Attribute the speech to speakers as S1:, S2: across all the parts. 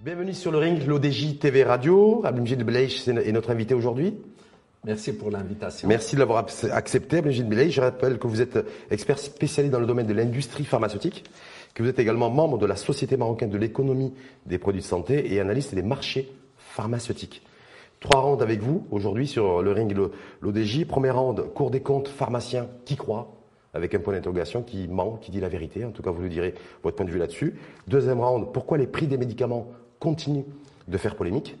S1: Bienvenue sur le ring, l'ODJ TV Radio. Abdelmjid Beleish est notre invité aujourd'hui.
S2: Merci pour l'invitation.
S1: Merci de l'avoir accepté, Abdelmjid Beleish. Je rappelle que vous êtes expert spécialisé dans le domaine de l'industrie pharmaceutique, que vous êtes également membre de la Société marocaine de l'économie des produits de santé et analyste des marchés pharmaceutiques. Trois rounds avec vous aujourd'hui sur le ring l'ODJ. Premier round, cours des comptes, pharmacien qui croit avec un point d'interrogation qui ment, qui dit la vérité. En tout cas, vous nous direz votre point de vue là-dessus. Deuxième round, pourquoi les prix des médicaments continue de faire polémique?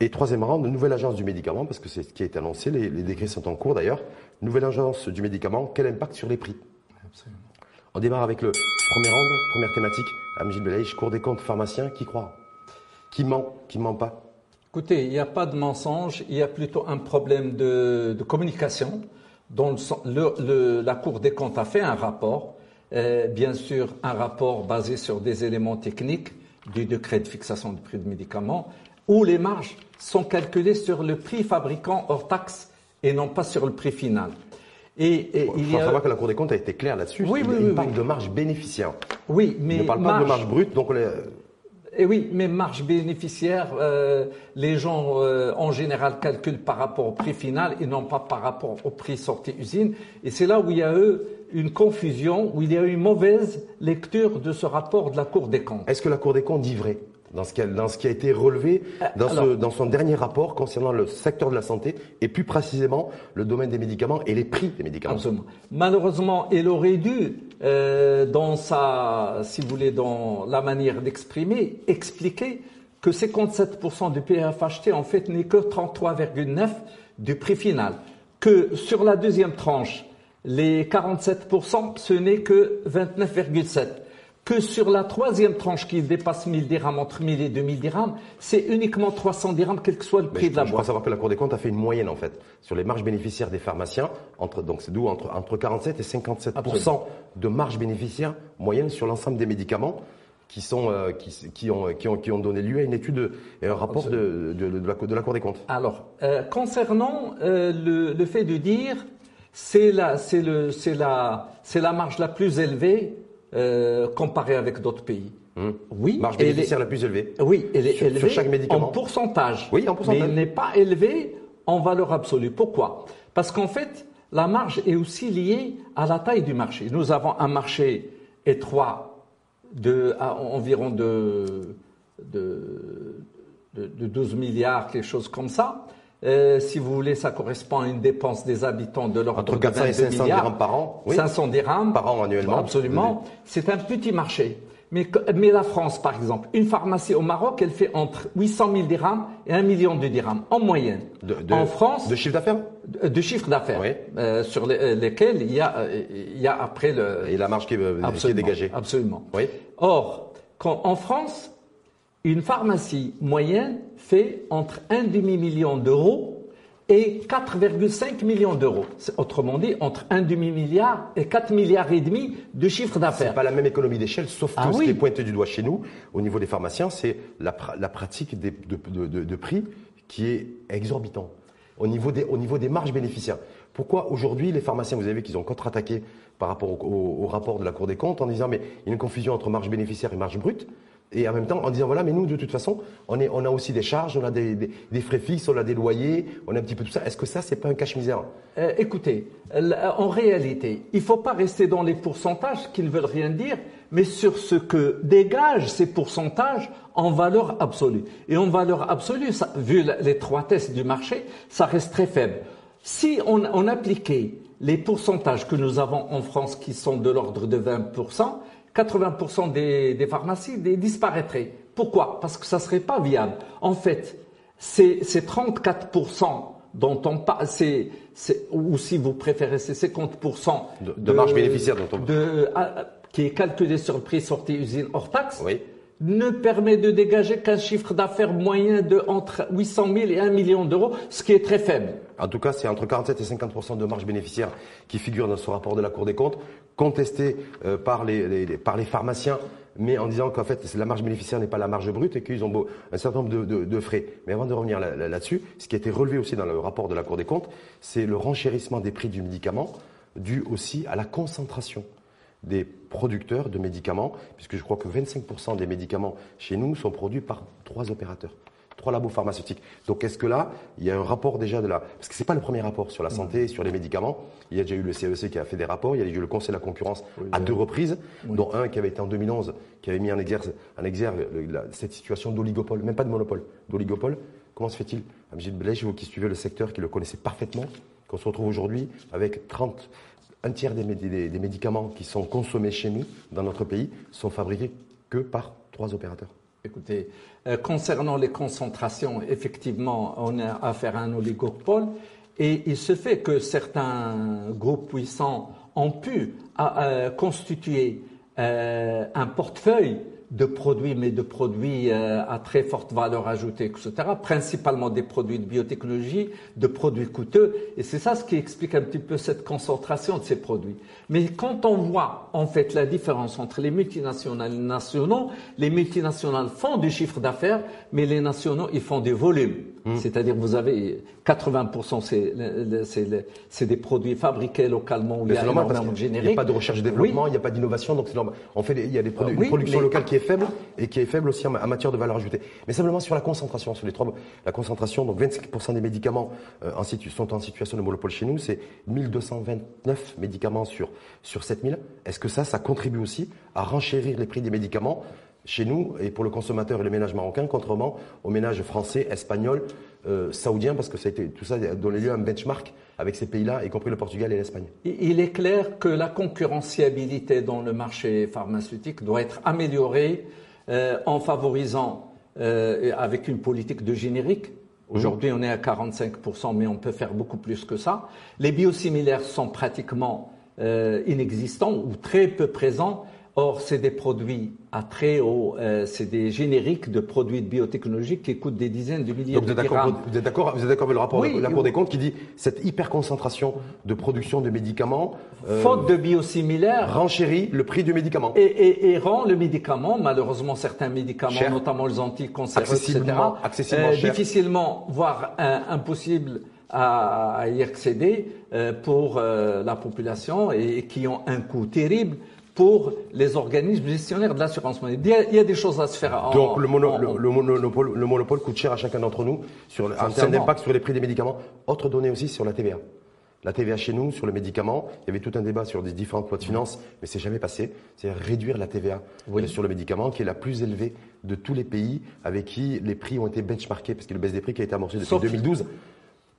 S1: Et troisième rang, nouvelle agence du médicament, parce que c'est ce qui a été annoncé, les, décrets sont en cours d'ailleurs. Nouvelle agence du médicament, quel impact sur les prix Absolument. On démarre avec le premier round, première thématique. Amjil Belaïch, Cour des comptes, pharmacien, qui croit? Qui ment? Qui ment pas?
S2: Écoutez, il n'y a pas de mensonge, il y a plutôt un problème de, communication. Dont la Cour des comptes a fait un rapport, euh, bien sûr un rapport basé sur des éléments techniques, du décret de fixation du prix de médicaments, où les marges sont calculées sur le prix fabricant hors taxe et non pas sur le prix final.
S1: Et, il faut savoir que la Cour des comptes a été claire là-dessus.
S2: Oui, oui,
S1: il,
S2: oui,
S1: parle de marge bénéficiaire.
S2: Oui, mais
S1: il ne parle pas de marge brute, donc
S2: Et oui, mais marge bénéficiaire, euh, les gens euh, en général calculent par rapport au prix final et non pas par rapport au prix sorti usine. Et c'est là où il y a eux une confusion, où il y a une mauvaise lecture de ce rapport de la Cour des comptes.
S1: Est-ce que la Cour des comptes dit vrai? Dans ce, qui a, dans ce qui a été relevé euh, dans, ce, dans, son dernier rapport concernant le secteur de la santé et plus précisément le domaine des médicaments et les prix des médicaments.
S2: Absolument. Malheureusement, elle aurait dû, euh, dans sa, si vous voulez, dans la manière d'exprimer, expliquer que 57% du PFHT en fait n'est que 33,9 du prix final, que sur la deuxième tranche les 47%, ce n'est que 29,7%. Que sur la troisième tranche qui dépasse 1000 dirhams, entre 1000 et 2000 dirhams, c'est uniquement 300 dirhams, quel que soit le prix de la boîte. Je
S1: crois savoir que la Cour des comptes a fait une moyenne, en fait, sur les marges bénéficiaires des pharmaciens, entre, donc c'est d'où entre, entre 47 et 57% de marge bénéficiaire moyenne sur l'ensemble des médicaments qui, sont, euh, qui, qui, ont, qui, ont, qui, ont, donné lieu à une étude et un rapport de, de, de, la, de, la, Cour des comptes.
S2: Alors, euh, concernant euh, le, le, fait de dire c'est la, c'est le, c'est la, c'est la marge la plus élevée euh, comparée avec d'autres pays.
S1: Hum. Oui, marge bénéficiaire la plus élevée.
S2: Oui, elle est
S1: sur,
S2: élevée
S1: chaque médicament.
S2: en pourcentage.
S1: Oui, en pourcentage.
S2: Mais elle n'est pas élevée en valeur absolue. Pourquoi? Parce qu'en fait, la marge est aussi liée à la taille du marché. Nous avons un marché étroit de à environ de, de, de, de 12 milliards, quelque chose comme ça. Euh, si vous voulez, ça correspond à une dépense des habitants de l'ordre
S1: Entre 400 et 500 dirhams par an.
S2: Oui. 500 dirhams.
S1: Par an annuellement.
S2: Absolument. C'est un petit marché. Mais, mais la France, par exemple, une pharmacie au Maroc, elle fait entre 800 000 dirhams et 1 million de dirhams en moyenne.
S1: De, de, en France. De chiffre d'affaires?
S2: De, chiffre d'affaires. Oui. Euh, sur les, euh, lesquels il y, a, euh, il y a après le.
S1: Et la marge qui, est, qui est dégagée.
S2: Absolument.
S1: Oui.
S2: Or, quand, en France, une pharmacie moyenne fait entre un demi-million d'euros et 4,5 millions d'euros. Autrement dit, entre un demi-milliard et 4 milliards et demi de chiffre d'affaires.
S1: C'est pas la même économie d'échelle, sauf
S2: ah
S1: que
S2: oui.
S1: ce qui est pointé du doigt chez nous, au niveau des pharmaciens, c'est la, la, pratique des, de, de, de, prix qui est exorbitant au niveau des, au niveau des marges bénéficiaires. Pourquoi aujourd'hui les pharmaciens, vous avez vu qu'ils ont contre-attaqué par rapport au, au, au, rapport de la Cour des comptes en disant mais il y a une confusion entre marge bénéficiaire et marge brute? Et en même temps en disant voilà mais nous de toute façon on, est, on a aussi des charges, on a des, des, frais fixes, on a des loyers, on a un petit peu tout ça. Est-ce que ça c'est pas un cache-misère
S2: euh, Écoutez, en réalité, il faut pas rester dans les pourcentages qui ne veulent rien dire, mais sur ce que dégagent ces pourcentages en valeur absolue. Et en valeur absolue, ça, vu l'étroitesse du marché, ça reste très faible. Si on, on appliquait les pourcentages que nous avons en France qui sont de l'ordre de 20%, 80% des, des, pharmacies disparaîtraient. Pourquoi? Parce que ça serait pas viable. En fait, c'est 34% dont on parle, ou si vous préférez, c'est 50%
S1: de, de, marge bénéficiaire dont on
S2: de, qui est calculé sur le prix sorti usine hors taxe.
S1: Oui.
S2: Ne permet de dégager qu'un chiffre d'affaires moyen de entre 800 000 et 1 million d'euros, ce qui est très faible.
S1: En tout cas, c'est entre 47 et 50% de marge bénéficiaire qui figure dans ce rapport de la Cour des comptes, contesté euh, par, les, par les pharmaciens, mais en disant qu'en fait, la marge bénéficiaire n'est pas la marge brute et qu'ils ont un certain nombre de, frais. Mais avant de revenir là-dessus, ce qui a été relevé aussi dans le rapport de la Cour des comptes, c'est le renchérissement des prix du médicament dû aussi à la concentration des producteurs de médicaments, puisque je crois que 25% des médicaments chez nous sont produits par trois opérateurs, trois labos pharmaceutiques. Donc est-ce que là, il y a un rapport déjà de la... Parce que ce n'est pas le premier rapport sur la santé, sur les médicaments. Il y a déjà eu le CEC e qui a fait des rapports, il y a déjà eu le Conseil de la concurrence à deux reprises, dont un qui avait été en 2011, qui avait mis en exergue, en exergue cette situation d'oligopole, même pas de monopole, d'oligopole. Comment se fait-il, Amjid Belèche, vous qui suivez le secteur, qui le connaissez parfaitement, qu'on se retrouve aujourd'hui avec 30 un tiers des, médicaments qui sont consommés chez nous, dans notre pays, sont fabriqués que par trois opérateurs.
S2: Écoutez, euh, concernant les concentrations, effectivement, on a affaire à un oligopole et il se fait que certains groupes puissants ont pu euh, constituer euh, un portefeuille de produits, mais de produits euh, à très forte valeur ajoutée, etc., principalement des produits de biotechnologie, de produits coûteux, et c'est ça ce qui explique un petit peu cette concentration de ces produits. Mais quand on voit en fait la différence entre les multinationales et les nationaux, les multinationales font du chiffre d'affaires, mais les nationaux, ils font des volumes. Mmh. C'est-à-dire vous avez 80% c'est des produits fabriqués localement où il y a de.
S1: Il n'y a pas de recherche et développement, il n'y a pas d'innovation, donc c'est normal. On fait il y a des produits, une production locale qui est faible et qui est faible aussi en, matière de valeur ajoutée. Mais simplement sur la concentration, sur les trois, la concentration, donc 25% des médicaments euh, en sont en situation de monopole chez nous, c'est 1229 médicaments sur, sur 7000. Est-ce que ça, ça contribue aussi à renchérir les prix des médicaments chez nous et pour le consommateur et le ménage marocain, contrairement aux ménages français, espagnols, euh, saoudiens, parce que ça a été, tout ça a donné lieu à un benchmark avec ces pays-là, y compris le Portugal et l'Espagne.
S2: Il est clair que la concurrentialité dans le marché pharmaceutique doit être améliorée euh, en favorisant, euh, avec une politique de générique, Aujourd'hui, on est à 45%, mais on peut faire beaucoup plus que ça. Les biosimilaires sont pratiquement inexistants ou très peu présents. Or, c'est des produits à très haut, euh, c'est des génériques de produits de biotechnologie qui coûtent des dizaines de milliers
S1: Donc vous êtes d'accord, Vous êtes d'accord, vous êtes d'accord avec le rapport de la Cour des comptes qui dit cette hyperconcentration de production de médicaments,
S2: euh, faute de biosimilaires,
S1: renchérit le prix du médicament.
S2: Et, et, et rend le médicament, malheureusement certains médicaments, notamment les anticancéreux, etc.,
S1: accessiblement euh,
S2: difficilement, voire impossible à, y accéder euh, pour euh, la population et qui ont un coût terrible pour les organismes gestionnaires de l'assurance maladie. Il, y a des choses à se faire.
S1: Donc le, monopole, le, monopole, coûte cher à chacun d'entre nous sur, en termes d'impact sur les prix des médicaments. Autre donnée aussi sur la TVA. La TVA chez nous, sur le médicament, il y avait tout un débat sur des différentes lois de finances, mais c'est jamais passé. C'est réduire la TVA sur le médicament, qui est la plus élevée de tous les pays avec qui les prix ont été benchmarkés, parce que le baisse des prix qui a été amorcé depuis 2012.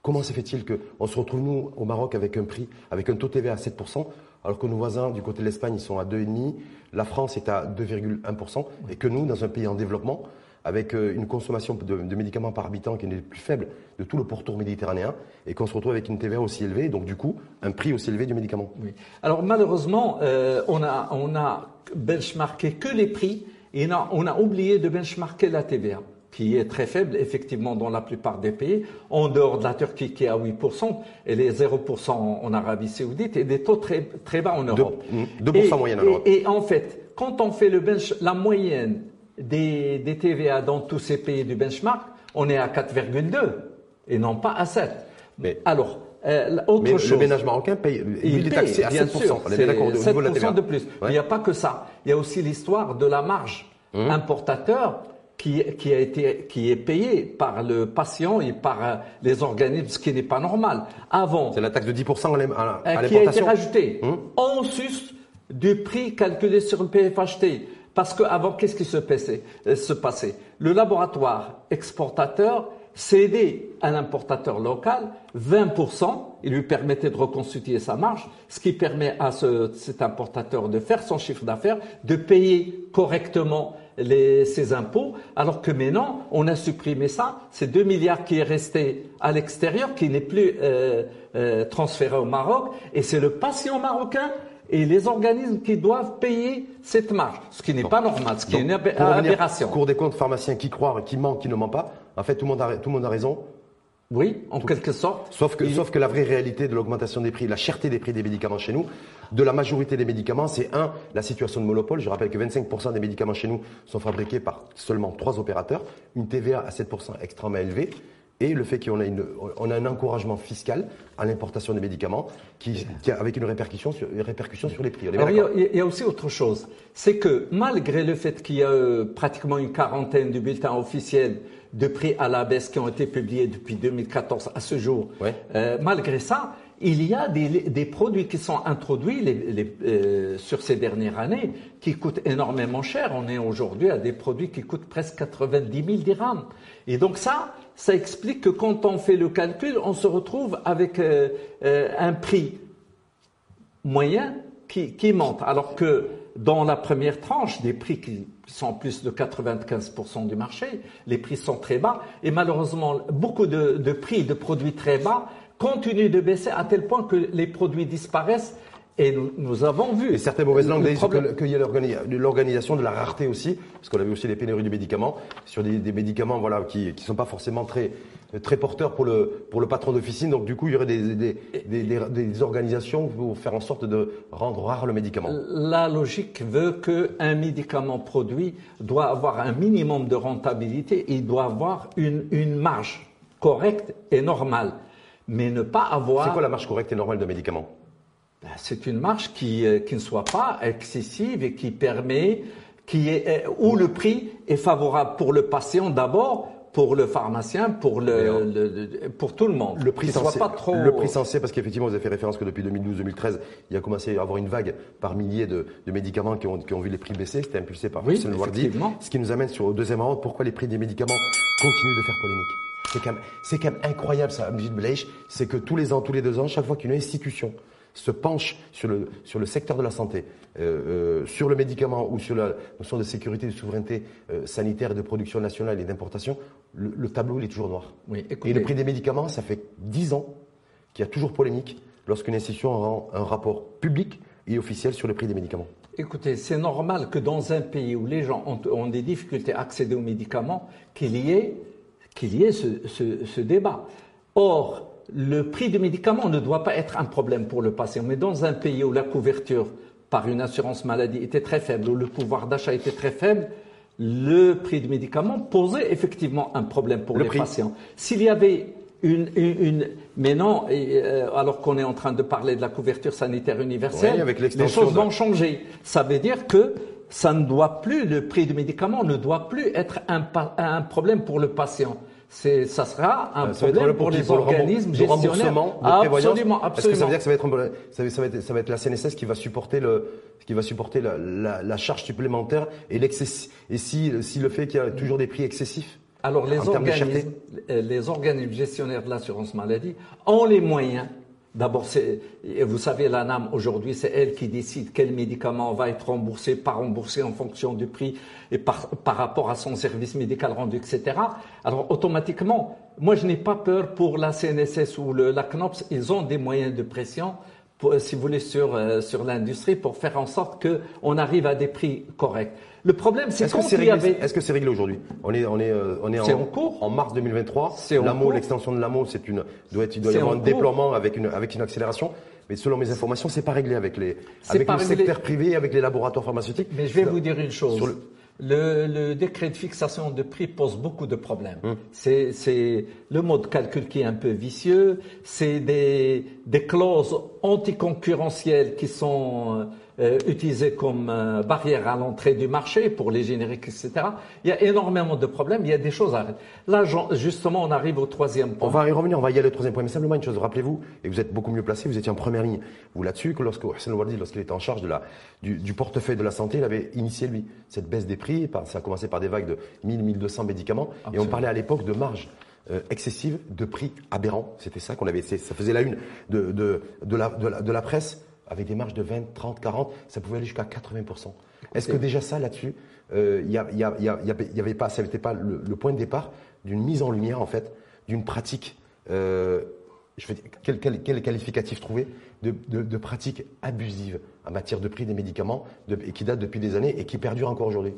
S1: Comment se fait-il qu'on se retrouve, nous, au Maroc, avec un prix, avec un taux TVA à 7%, alors que nos voisins du côté de l'Espagne, sont à 2,5%, la France est à 2,1%, et que nous, dans un pays en développement, avec euh, une consommation de, médicaments par habitant qui est la plus faible de tout le pourtour méditerranéen, et qu'on se retrouve avec une TVA aussi élevée, donc du coup, un prix aussi élevé du médicament.
S2: Oui. Alors malheureusement, euh, on, a, on a benchmarké que les prix, et on a oublié de benchmarker la TVA qui est très faible, effectivement, dans la plupart des pays, en dehors de la Turquie qui est à 8%, et les 0% en Arabie Saoudite, et des taux très, très bas en Europe.
S1: 2%, moyenne en Europe.
S2: Et, en fait, quand on fait le bench, la moyenne des, des TVA dans tous ces pays du benchmark, on est à 4,2 et non pas à 7. Mais alors, euh, autre
S1: mais
S2: chose.
S1: Le ménage marocain paye, il, est taxé à 7%.
S2: on est d'accord au niveau de la de plus. Mais il n'y a pas que ça. Il y a aussi l'histoire de la marge. Hum. Importateur, qui, qui, a été, qui est payé par le patient et par euh, les organismes, ce qui n'est pas normal. Avant.
S1: C'est la taxe de 10% à
S2: l'importation. Qui a été rajoutée hum. en sus du prix calculé sur le PFHT. Parce qu'avant, qu'est-ce qui se passait, euh, se passait? Le laboratoire exportateur cédait à l'importateur local 20%, il lui permettait de reconstituer sa marge, ce qui permet à ce, cet importateur de faire son chiffre d'affaires, de payer correctement les, ses impôts, alors que maintenant, on a supprimé ça. C'est 2 milliards qui est resté à l'extérieur, qui n'est plus euh, euh, transféré au Maroc, et c'est le patient marocain et les organismes qui doivent payer cette marge, ce qui n'est pas normal, ce qui est une aberration.
S1: Cours des comptes, pharmaciens qui croient, qui mentent, qui ne mentent pas. En fait, tout le monde a, tout le monde a raison.
S2: Oui, en quelque sorte.
S1: Sauf que, sauf que la vraie réalité de l'augmentation des prix, la cherté des prix des médicaments chez nous, de la majorité des médicaments, c'est un, la situation de monopole. Je rappelle que 25% des médicaments chez nous sont fabriqués par seulement trois opérateurs, une TVA à 7% extrêmement élevée, et le fait qu'on a, une, on a un encouragement fiscal à l'importation des médicaments qui, qui a- avec une répercussion sur, une répercussion sur les prix.
S2: Alors, il, y a,
S1: d'accord
S2: il y a aussi autre chose, c'est que malgré le fait qu'il y a euh, pratiquement une quarantaine de bulletins officiels de prix à la baisse qui ont été publiés depuis 2014 à ce jour,
S1: Ouais.
S2: euh, malgré ça, il y a des, des produits qui sont introduits les- les- euh, sur ces dernières années qui coûtent énormément cher. On est aujourd'hui à des produits qui coûtent presque 90 000 dirhams. Et donc ça, ça explique que quand on fait le calcul, on se retrouve avec euh, euh, un prix moyen qui, qui monte, alors que dans la première tranche, des prix qui sont plus de 95% du marché, les prix sont très bas, et malheureusement, beaucoup de, prix de produits très bas continuent de baisser à tel point que les produits disparaissent, et nous, nous avons vu.
S1: Et certaines mauvaises langues disent
S2: problème-
S1: que- qu'il y a l'organi- l'organisation de la rareté aussi, parce qu'on a vu aussi les pénuries de médicaments, sur des, des médicaments voilà, qui ne sont pas forcément très, très porteurs pour le, pour le patron d'officine. Donc du coup, il y aurait des, des, des, des- organisations pour faire en sorte de rendre rare le médicament.
S2: La logique veut qu'un médicament produit doit avoir un minimum de rentabilité et il doit avoir une, une marge correcte et normale, mais ne pas avoir...
S1: C'est quoi la marge correcte et normale d'un médicament?
S2: C'est une marge qui, euh, qui ne soit pas excessive et qui permet, qui est, euh, où le prix est favorable pour le patient d'abord, pour le pharmacien, pour, le, le- le- pour tout le monde.
S1: Le prix censé,
S2: pas trop...
S1: le prix censé, parce qu'effectivement, vous avez fait référence que depuis 2012-2013, il y a commencé à y avoir une vague par milliers de, de médicaments qui ont, qui ont vu les prix baisser. C'était impulsé par
S2: Oui, effectivement.
S1: Ce qui nous amène sur au deuxième ordre, pourquoi les prix des médicaments continuent de faire polémique? C'est quand, même- c'est quand même incroyable ça, Abdel Bleich, c'est que tous les ans, tous les deux ans, chaque fois qu'une institution se penche sur le, sur le secteur de la santé, euh, euh, sur le médicament ou sur la notion de sécurité, de souveraineté euh, sanitaire de production nationale et d'importation, le, le tableau il est toujours noir.
S2: Oui,
S1: Et le prix des médicaments, ça fait 10 ans qu'il y a toujours polémique lorsqu'une institution rend un rapport public et officiel sur le prix des médicaments.
S2: Écoutez, c'est normal que dans un pays où les gens ont, ont des difficultés à accéder aux médicaments, qu'il y ait, qu'il y ait ce, ce- ce débat. Or, le prix des médicaments ne doit pas être un problème pour le patient, mais dans un pays où la couverture par une assurance maladie était très faible, où le pouvoir d'achat était très faible, le prix des médicaments posait effectivement un problème pour
S1: Le
S2: les
S1: prix.
S2: patients. S'il y avait une, une, une- mais non, et, euh, alors qu'on est en train de parler de la couverture sanitaire universelle,
S1: Oui, avec
S2: les choses
S1: de-
S2: vont changer. Ça veut dire que ça ne doit plus, le prix du médicament ne doit plus être un problème pour le patient. C'est, ça sera un
S1: Euh, Ça
S2: problème pour les organismes
S1: le
S2: gestionnaires.
S1: de prévoyance.
S2: absolument,
S1: Est-ce que ça
S2: absolument.
S1: veut dire que ça va être, un- ça va, être, ça va être la CNSS qui va supporter le, qui va supporter la, la- la charge supplémentaire et l'excess, et si, si le fait qu'il y a toujours des prix excessifs
S2: Alors les organismes, les organismes gestionnaires de l'assurance maladie ont les moyens. D'abord, vous savez, la NAM aujourd'hui, c'est elle qui décide quel médicament va être remboursé, pas remboursé en fonction du prix et par, rapport à son service médical rendu, etc. Alors automatiquement, moi je n'ai pas peur pour la CNSS ou la CNOPS, ils ont des moyens de pression. si vous voulez, sur, euh, sur l'industrie pour faire en sorte qu'on arrive à des prix corrects. Le problème, c'est
S1: Est-ce que c'est réglé,
S2: avait...
S1: est-ce que c'est réglé aujourd'hui? On est, on est, euh, on est en,
S2: en cours.
S1: en mars 2023.
S2: C'est en
S1: L'AMO, l'extension de l'AMO, c'est une, doit être, il doit y avoir un
S2: cours.
S1: déploiement avec une, avec une accélération. Mais selon mes informations, c'est pas réglé avec les, avec le
S2: réglé.
S1: secteur privé, avec les laboratoires pharmaceutiques.
S2: Mais je vais vous dire une chose.
S1: Sur le-
S2: Le, le décret de fixation de prix pose beaucoup de problèmes.
S1: Hum.
S2: C'est c'est le mode de calcul qui est un peu vicieux. C'est des, des clauses anticoncurrentielles qui sont euh, utilisées comme euh, barrière à l'entrée du marché pour les génériques, etc. Il y a énormément de problèmes. Il y a des choses à arrêter. Là, justement, on arrive au troisième point.
S1: On va y revenir, on va y aller au troisième point. Mais simplement une chose, rappelez-vous, et vous êtes beaucoup mieux placé, vous étiez en première ligne, vous là-dessus, que lorsque Hassan Ouardi, lorsqu'il était en charge de la, du, du portefeuille de la santé, il avait initié, lui, cette baisse des prix. Ça a commencé par des vagues de 1000, 1200 médicaments. Et on parlait à l'époque de marge euh, excessive, de prix aberrants. C'était ça qu'on avait, c'est- ça faisait la une de, de, de, la, de, la, de la presse, avec des marges de 20, 30, 40, ça pouvait aller jusqu'à 80%. Est-ce que déjà ça, là-dessus, euh, il y, a- il y, a- il y a- il y avait- pas, ça n'était pas le, le point de départ d'une mise en lumière, en fait, d'une pratique euh, je veux dire, quel, quel, quel qualificatif trouver de, de, de pratiques abusives en matière de prix des médicaments de, et qui datent depuis des années et qui perdurent encore aujourd'hui?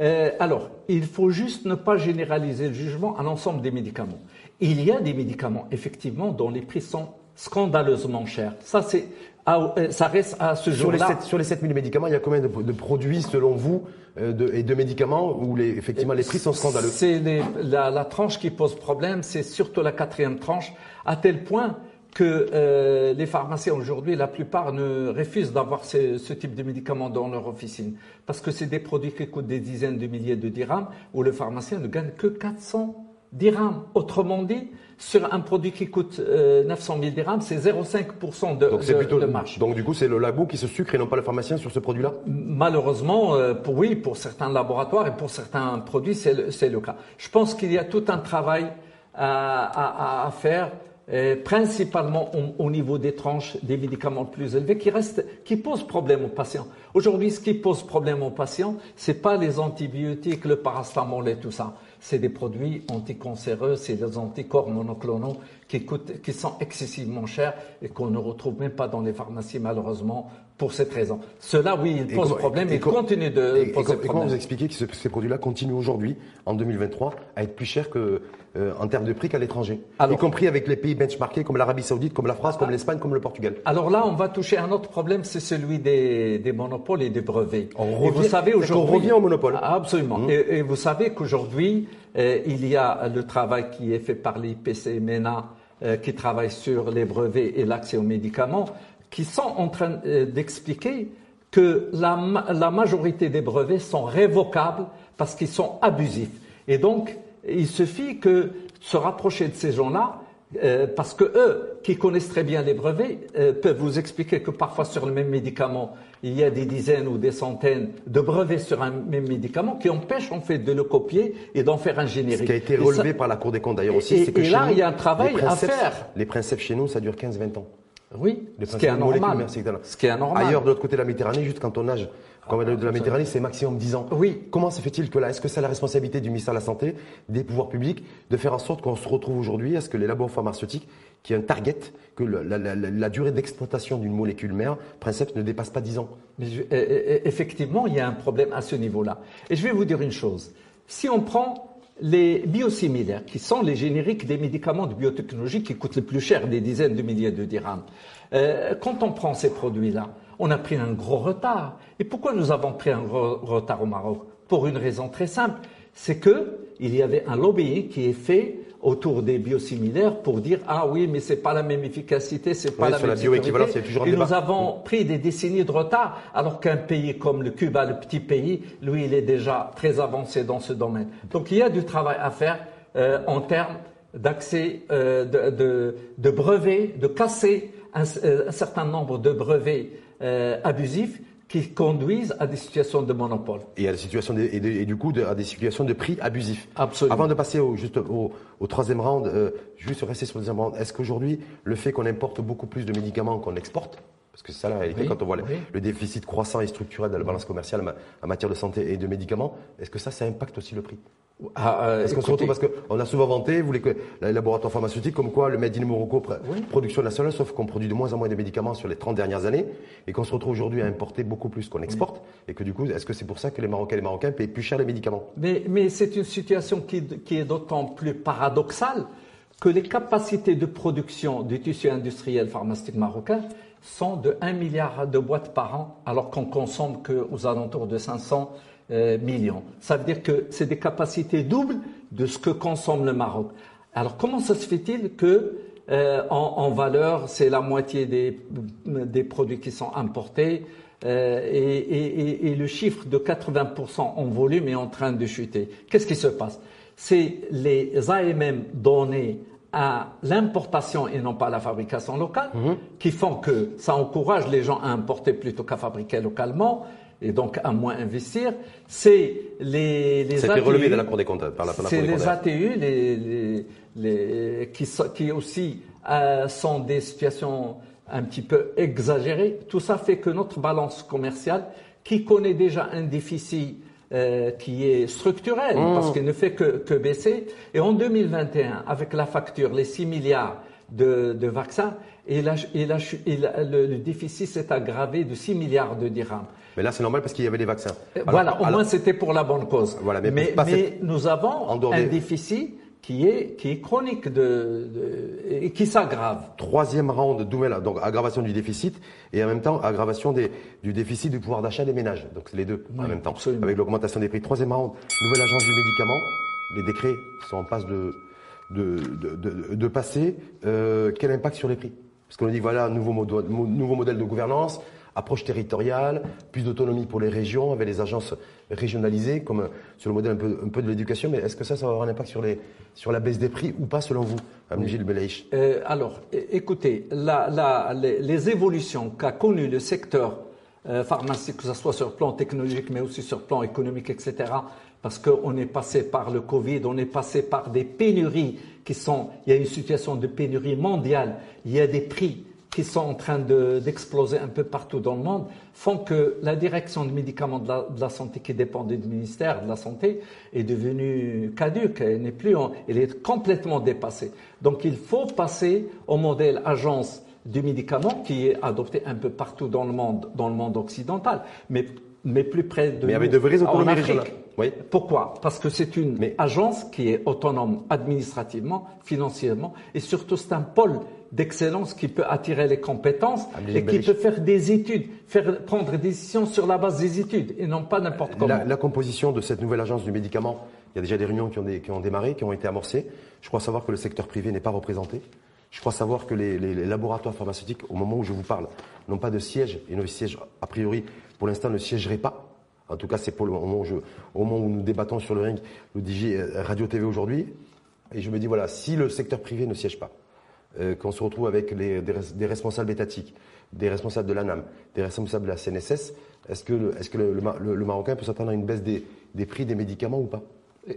S2: Euh, alors, il faut juste ne pas généraliser le jugement à l'ensemble des médicaments. Il y a des médicaments, effectivement, dont les prix sont scandaleusement chers. Ça, c'est, euh, ça reste à ce
S1: Sur les,
S2: jour-là.
S1: 7, sur les 7000 médicaments, il y a combien de, de produits, selon vous, euh, de, et de médicaments où les, effectivement les prix sont scandaleux?
S2: C'est la tranche qui pose problème, c'est surtout la quatrième tranche, à tel point que euh, les pharmaciens aujourd'hui, la plupart ne refusent d'avoir ce, ce type de médicaments dans leur officine. Parce que c'est des produits qui coûtent des dizaines de milliers de dirhams, où le pharmacien ne gagne que 400 dirhams. Autrement dit, sur un produit qui coûte euh, 900 000 dirhams, c'est 0,5% de,
S1: Donc c'est
S2: de-
S1: plutôt
S2: de marge.
S1: donc du coup c'est le labo qui se sucre et non pas le pharmacien sur ce produit-là?
S2: Malheureusement, euh, pour, oui, pour certains laboratoires et pour certains produits, c'est le, cas. Je pense qu'il y a tout un travail à, à- à faire, euh, principalement au, au niveau des tranches des médicaments plus élevés, qui restent, qui posent problème aux patients. Aujourd'hui, ce qui pose problème aux patients, c'est pas les antibiotiques, le paracétamol et tout ça. C'est des produits anticancéreux, c'est des anticorps monoclonaux qui coûtent, qui sont excessivement chers et qu'on ne retrouve même pas dans les pharmacies, malheureusement, pour cette raison. Cela, oui, il pose problème
S1: et
S2: et, continue de
S1: Et,
S2: poser
S1: comment vous expliquez que ce- ces produits-là continuent aujourd'hui, en 2023, à être plus chers que, euh, en termes de prix qu'à l'étranger? Y compris avec les pays benchmarkés comme l'Arabie Saoudite, comme la France, comme l'Espagne, comme le Portugal.
S2: Alors là, on va toucher un autre problème, c'est celui des, des monopoles et des brevets.
S1: On revient-
S2: vous savez
S1: on
S2: aujourd'hui,
S1: revient au monopole. Mmh.
S2: Ah, Absolument. Et, et vous savez qu'aujourd'hui, euh, il y a le travail qui est fait par l'IPC MENA, euh, qui travaille sur les brevets et l'accès aux médicaments, qui sont en train euh, d'expliquer que la, la majorité des brevets sont révocables parce qu'ils sont abusifs. Et donc, il suffit que se rapprocher de ces gens-là, euh, parce que eux, qui connaissent très bien les brevets, euh, peuvent vous expliquer que parfois sur le même médicament, il y a des dizaines ou des centaines de brevets sur un même médicament qui empêchent en fait de le copier et d'en faire un générique.
S1: Ce qui a été relevé
S2: ça-
S1: par la Cour des comptes d'ailleurs aussi, c'est que
S2: et
S1: chez
S2: là,
S1: nous,
S2: il y a un travail
S1: les
S2: à faire.
S1: Les princeps chez nous, ça dure 15-20 ans.
S2: Oui,
S1: Les
S2: ce qui est anormal. Ce qui est anormal.
S1: Ailleurs, de l'autre côté de la Méditerranée, juste quand on nage, comme de la Méditerranée, c'est maximum 10 ans.
S2: Oui.
S1: Comment se fait-il que là, est-ce que c'est la responsabilité du ministère de la Santé, des pouvoirs publics, de faire en sorte qu'on se retrouve aujourd'hui, est-ce que les labos pharmaceutiques, qui ont un target, que la, la- la- la durée d'exploitation d'une molécule mère, Princeps, ne dépasse pas 10 ans?
S2: Mais je- euh, euh, effectivement, il y a un problème à ce niveau-là. Et je vais vous dire une chose. Si on prend les biosimilaires, qui sont les génériques des médicaments de biotechnologie qui coûtent le plus cher, des dizaines de milliers de dirhams, euh, quand on prend ces produits-là, on a pris un gros retard. Et pourquoi nous avons pris un gros retard au Maroc? Pour une raison très simple, c'est que il y avait un lobbying qui est fait autour des biosimilaires pour dire ah oui mais c'est pas la même efficacité c'est pas
S1: Oui,
S2: la
S1: sur
S2: même
S1: la bioéquivalence,
S2: sécurité.
S1: il y a toujours un
S2: et
S1: débat.
S2: nous avons pris des décennies de retard, alors qu'un pays comme le Cuba, le petit pays, lui, il est déjà très avancé dans ce domaine. Donc il y a du travail à faire euh, en termes d'accès euh, de, de, de brevets, de casser un, euh, un certain nombre de brevets euh, abusifs qui conduisent à des situations de monopole.
S1: et à des situations de- et, de- et du coup de- à des situations de prix abusifs.
S2: Absolument.
S1: Avant de passer au, juste au, au troisième round, euh, juste rester sur le deuxième round, est-ce qu'aujourd'hui le fait qu'on importe beaucoup plus de médicaments qu'on exporte, parce que c'est ça la réalité
S2: Oui,
S1: quand on voit le,
S2: oui.
S1: le déficit croissant et structurel de la balance commerciale en ma- en matière de santé et de médicaments, est-ce que ça, ça impacte aussi le prix?
S2: Ah, euh,
S1: Est-ce qu'on se retrouve parce qu'on a souvent vanté, vous les, les laboratoires pharmaceutiques, comme quoi le Made in Morocco, pr- production nationale, sauf qu'on produit de moins en moins de médicaments sur les 30 dernières années, et qu'on se retrouve aujourd'hui à importer beaucoup plus qu'on exporte, et que du coup, est-ce que c'est pour ça que les Marocains et les Marocains payent plus cher les médicaments?
S2: Mais, mais c'est une situation qui, qui est d'autant plus paradoxale que les capacités de production du tissu industriel pharmaceutique marocain sont de 1 milliard de boîtes par an, alors qu'on consomme qu'aux alentours de 500 euh, millions. Ça veut dire que c'est des capacités doubles de ce que consomme le Maroc. Alors comment ça se fait-il que euh, en, valeur, c'est la moitié des, des produits qui sont importés euh, et- et le chiffre de 80% en volume est en train de chuter? Qu'est-ce qui se passe? C'est les AMM donnés à l'importation et non pas à la fabrication locale qui font que ça encourage les gens à importer plutôt qu'à fabriquer localement et donc à moins investir. C'est les, les
S1: relevé de la Cour des comptes, par la, par la
S2: c'est les. ATU les, les, les- qui, qui aussi euh, sont des situations un petit peu exagérées. Tout ça fait que notre balance commerciale, qui connaît déjà un déficit euh, qui est structurel,
S1: Mmh.
S2: parce qu'il ne fait que, que baisser, et en 2021, avec la facture, les 6 milliards de, vaccins et, le, déficit s'est aggravé de 6 milliards de dirhams.
S1: Mais là, c'est normal parce qu'il y avait des vaccins.
S2: voilà, au moins c'était pour la bonne cause. Voilà, mais, mais, nous avons un déficit qui est, qui est chronique de, et qui s'aggrave.
S1: Troisième round, donc aggravation du déficit et en même temps aggravation des, du déficit du pouvoir d'achat des ménages. Donc c'est les deux en même temps, avec l'augmentation des prix. Troisième round, nouvelle agence du médicament. Les décrets sont en passe de, de, de, de passer. Euh, quel impact sur les prix? Parce qu'on dit voilà, nouveau, nouveau modèle de gouvernance, approche territoriale, plus d'autonomie pour les régions, avec les agences régionalisées, comme sur le modèle un peu, de l'éducation. Mais est-ce que ça, ça va avoir un impact sur, la baisse des prix ou pas, selon vous, Gilles Belaïch
S2: euh, Alors, écoutez, les, évolutions qu'a connues le secteur euh, pharmaceutique, que ce soit sur le plan technologique, mais aussi sur le plan économique, etc., parce qu'on est passé par le Covid, on est passé par des pénuries qui sont, il y a une situation de pénurie mondiale, il y a des prix qui sont en train d'exploser un peu partout dans le monde font que la direction du médicament de la, santé qui dépendait du ministère de la Santé est devenue caduque, elle n'est plus, elle est complètement dépassée. Donc il faut passer au modèle agence du médicament qui est adopté un peu partout dans le monde, dans le monde occidental, mais mais plus près de
S1: mais avec de vraies autonomies régionales.
S2: Oui. Pourquoi? Parce que c'est une agence qui est autonome administrativement, financièrement, et surtout c'est un pôle d'excellence qui peut attirer les compétences et qui peut faire des études, faire prendre des décisions sur la base des études et non pas n'importe comment.
S1: La, la, composition de cette nouvelle agence du médicament, il y a déjà des réunions qui ont, qui ont démarré, qui ont été amorcées. Je crois savoir que le secteur privé n'est pas représenté. Je crois savoir que les, les, laboratoires pharmaceutiques, au moment où je vous parle, n'ont pas de siège et nos sièges, a priori, pour l'instant, ne siégeraient pas. En tout cas, c'est pour le moment où, je, au moment où nous débattons sur le ring, nous DJ euh, Radio TV aujourd'hui. Et je me dis, voilà, si le secteur privé ne siège pas, euh, qu'on se retrouve avec des, responsables étatiques, des responsables de l'ANAM, des responsables de la CNSS, est-ce que, le, Marocain peut s'attendre à une baisse des, prix des médicaments ou pas?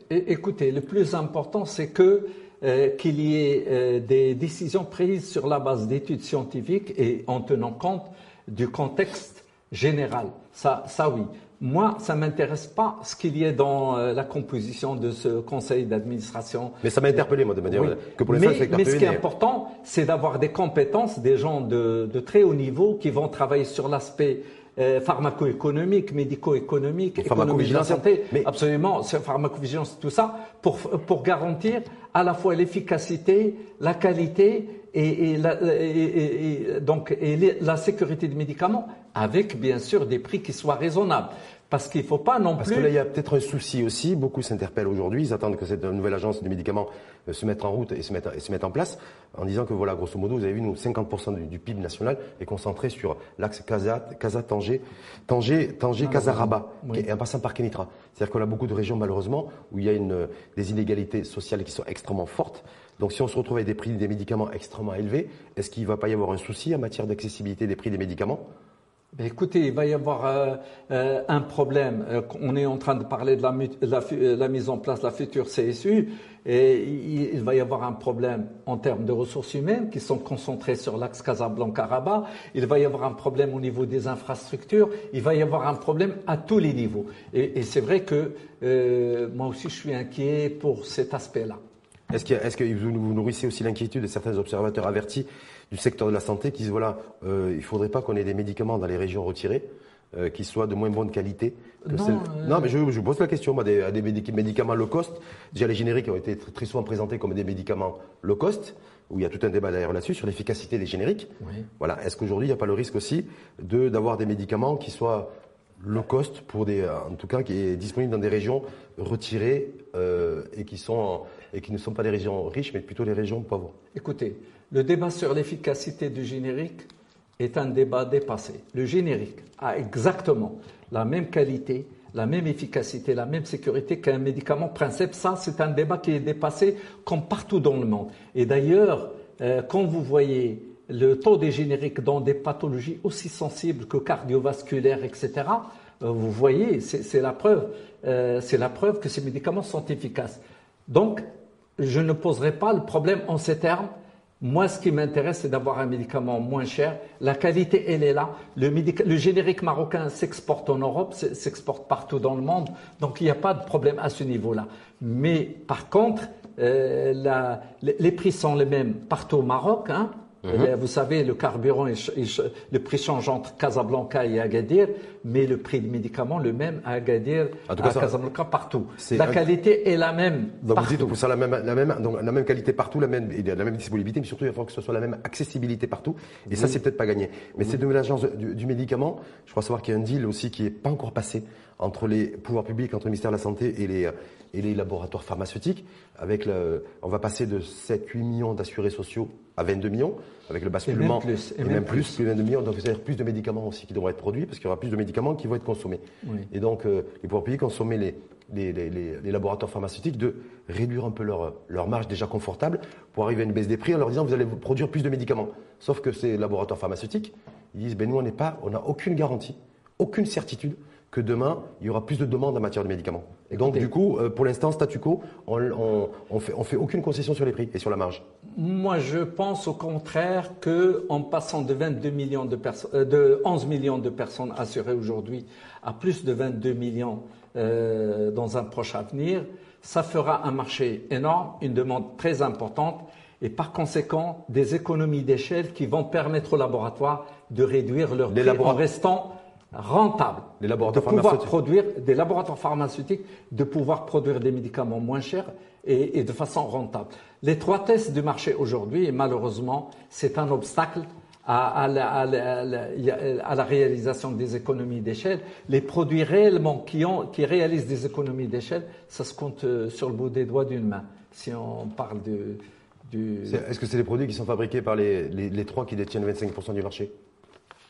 S2: Écoutez, le plus important, c'est que euh, qu'il y ait euh, des décisions prises sur la base d'études scientifiques et en tenant compte du contexte général. Ça, ça oui. Moi, ça m'intéresse pas ce qu'il y ait dans euh, la composition de ce conseil d'administration.
S1: Mais ça m'a interpellé, moi, de manière
S2: que pour les mais, mais ce qui est important, c'est d'avoir des compétences, des gens de, de, très haut niveau qui vont travailler sur l'aspect euh, pharmaco-économique, médico-économique, économique de la santé, mais... absolument, pharmacovigilance, tout ça, pour, pour garantir à la fois l'efficacité, la qualité et, et, la, et, donc, et la sécurité des médicaments, avec bien sûr des prix qui soient raisonnables. Parce qu'il ne faut pas non
S1: plus.
S2: Parce
S1: que là, il y a peut-être un souci aussi. Beaucoup s'interpellent aujourd'hui. Ils attendent que cette nouvelle agence du médicament euh, se mette en route et se mette, et se mette en place en disant que voilà, grosso modo, vous avez vu, nous, 50% du, PIB national est concentré sur l'axe Casa-Tanger, Tanger, Tanger, Casa-Rabat, en passant par Kenitra. C'est-à-dire qu'on a beaucoup de régions, malheureusement, où il y a une, des inégalités sociales qui sont extrêmement fortes. Donc, si on se retrouve avec des prix des médicaments extrêmement élevés, est-ce qu'il ne va pas y avoir un souci en matière d'accessibilité des prix des médicaments?
S2: Ben, écoutez, il va y avoir euh, euh, un problème. Euh, on est en train de parler de la, mise en place de la future CSU et il, va y avoir un problème en termes de ressources humaines qui sont concentrées sur l'axe Casablanca-Rabat. Il va y avoir un problème au niveau des infrastructures. Il va y avoir un problème à tous les niveaux. Et, c'est vrai que moi aussi je suis inquiet pour cet aspect-là.
S1: Est-ce que, vous nourrissez aussi l'inquiétude de certains observateurs avertis du secteur de la santé qui disent voilà, euh, il ne faudrait pas qu'on ait des médicaments dans les régions retirées euh, qui soient de moins bonne qualité
S2: non,
S1: euh, non, mais je, vous pose la question, moi, des, des médicaments low cost. Déjà, les génériques ont été très, souvent présentés comme des médicaments low cost, où il y a tout un débat d'ailleurs là-dessus sur l'efficacité des génériques. Voilà. Est-ce qu'aujourd'hui, il n'y a pas le risque aussi de, d'avoir des médicaments qui soient low cost pour des, en tout cas, qui est disponible dans des régions retirées et qui sont et qui ne sont pas des régions riches, mais plutôt les régions pauvres?
S2: Écoutez, le débat sur l'efficacité du générique est un débat dépassé. Le générique a exactement la même qualité, la même efficacité, la même sécurité qu'un médicament principe. Ça, c'est un débat qui est dépassé comme partout dans le monde. Et d'ailleurs, euh, quand vous voyez le taux des génériques dans des pathologies aussi sensibles que cardiovasculaires, etc., euh, vous voyez, c'est la euh, c'est la preuve que ces médicaments sont efficaces. Donc, je ne poserai pas le problème en ces termes Moi, ce qui m'intéresse, c'est d'avoir un médicament moins cher. La qualité, elle est là. Le, le générique marocain s'exporte en Europe, s'exporte partout dans le monde. Donc, il n'y a pas de problème à ce niveau-là. Mais par contre, euh, les prix sont les mêmes partout au Maroc. Hein. Mhm. Vous savez, le carburant, le prix change entre Casablanca et Agadir, mais le prix des médicaments, le même à Agadir, à Casablanca, partout. La qualité est la même.
S1: Donc
S2: partout.
S1: vous dites ça la même, la même, donc la même qualité partout, la même, la même disponibilité, mais surtout il faut que ce soit la même accessibilité partout. Et ça, c'est peut-être pas gagné. Mais c'est de l'agence du, du, médicament. Je crois savoir qu'il y a un deal aussi qui est pas encore passé entre les pouvoirs publics, entre le ministère de la Santé et les, et les laboratoires pharmaceutiques. Avec le, on va passer de 7-8 millions d'assurés sociaux à 22 millions, avec le basculement.
S2: Et même plus.
S1: Et, même, plus, plus, 22 millions. Donc, c'est-à-dire plus de médicaments aussi qui devront être produits, parce qu'il y aura plus de médicaments qui vont être consommés. Et donc, euh, les pouvoirs publics ont sommé les, les, les, les, laboratoires pharmaceutiques de réduire un peu leur, leur marge déjà confortable pour arriver à une baisse des prix en leur disant vous allez produire plus de médicaments. Sauf que ces laboratoires pharmaceutiques, ils disent ben nous on n'est pas, on n'a aucune garantie, aucune certitude que demain, il y aura plus de demandes en matière de médicaments. Et donc, du coup, euh, pour l'instant, statu quo, on ne fait, on fait aucune concession sur les prix et sur la marge.
S2: Moi, je pense au contraire qu'en passant de, 22 millions de, euh, de 11 millions de personnes assurées aujourd'hui à plus de 22 millions euh, dans un proche avenir, ça fera un marché énorme, une demande très importante et par conséquent des économies d'échelle qui vont permettre aux laboratoires de réduire leurs prix en restant rentable
S1: les laboratoires
S2: de pouvoir produire des laboratoires pharmaceutiques, de pouvoir produire des médicaments moins chers et, de façon rentable. Les trois tests du marché aujourd'hui, malheureusement, c'est un obstacle à, la, réalisation des économies d'échelle. Les produits réellement qui, ont, qui réalisent des économies d'échelle, ça se compte euh, sur le bout des doigts d'une main. Si on parle de,
S1: du... Est-ce que c'est des produits qui sont fabriqués par les, les trois qui détiennent 25% du marché?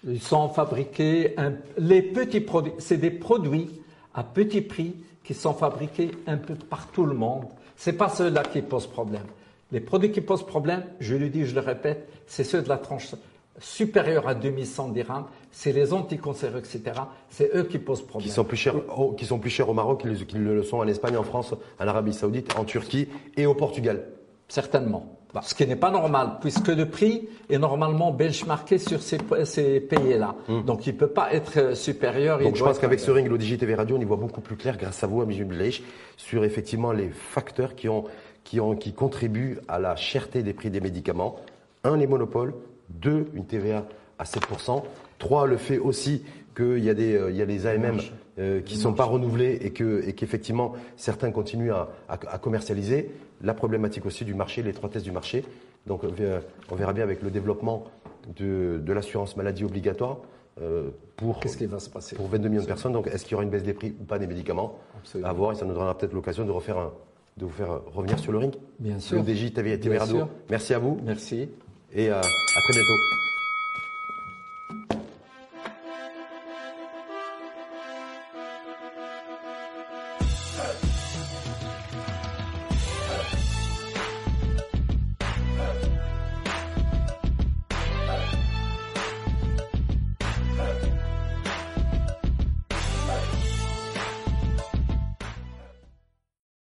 S2: Ils sont fabriqués, les petits produits, c'est des produits à petit prix qui sont fabriqués un peu par tout le monde. C'est pas ceux-là qui posent problème. Les produits qui posent problème, je le dis, je le répète, c'est ceux de la tranche supérieure à 2100 dirhams, c'est les anticancéreux, etc. C'est eux qui posent problème.
S1: Qui sont plus chers, au, qui sont plus chers au Maroc qu'ils le sont en Espagne, en France, en Arabie Saoudite, en Turquie et au Portugal.
S2: Certainement. Bah, ce qui n'est pas normal, puisque le prix est normalement benchmarké sur ces, ces pays-là. Hmm. Donc il ne peut pas être euh, supérieur.
S1: Donc je pense qu'avec ce ring, l'ODG TV Radio, on y voit beaucoup plus clair grâce à vous, Amis Bleish, sur effectivement les facteurs qui, ont, qui, ont, qui contribuent à la cherté des prix des médicaments. Un, les monopoles. Deux, une TVA à 7%. Trois, le fait aussi qu'il y a des, euh, il y a des AMM euh, qui ne sont pas renouvelés et que et qu'effectivement certains continuent à, à, à, commercialiser. La problématique aussi du marché, les trois tests du marché. Donc on verra bien avec le développement de, de l'assurance maladie obligatoire euh, pour,
S2: Qu'est-ce qui va se passer
S1: pour 22 millions de personnes. Donc est-ce qu'il y aura une baisse des prix ou pas des médicaments Absolument. À voir et ça nous donnera peut-être l'occasion de refaire un, de vous faire revenir sur le ring.
S2: Bien sûr.
S1: Le DJ TV, TV Radio. Merci à vous.
S2: Merci.
S1: Et à très bientôt.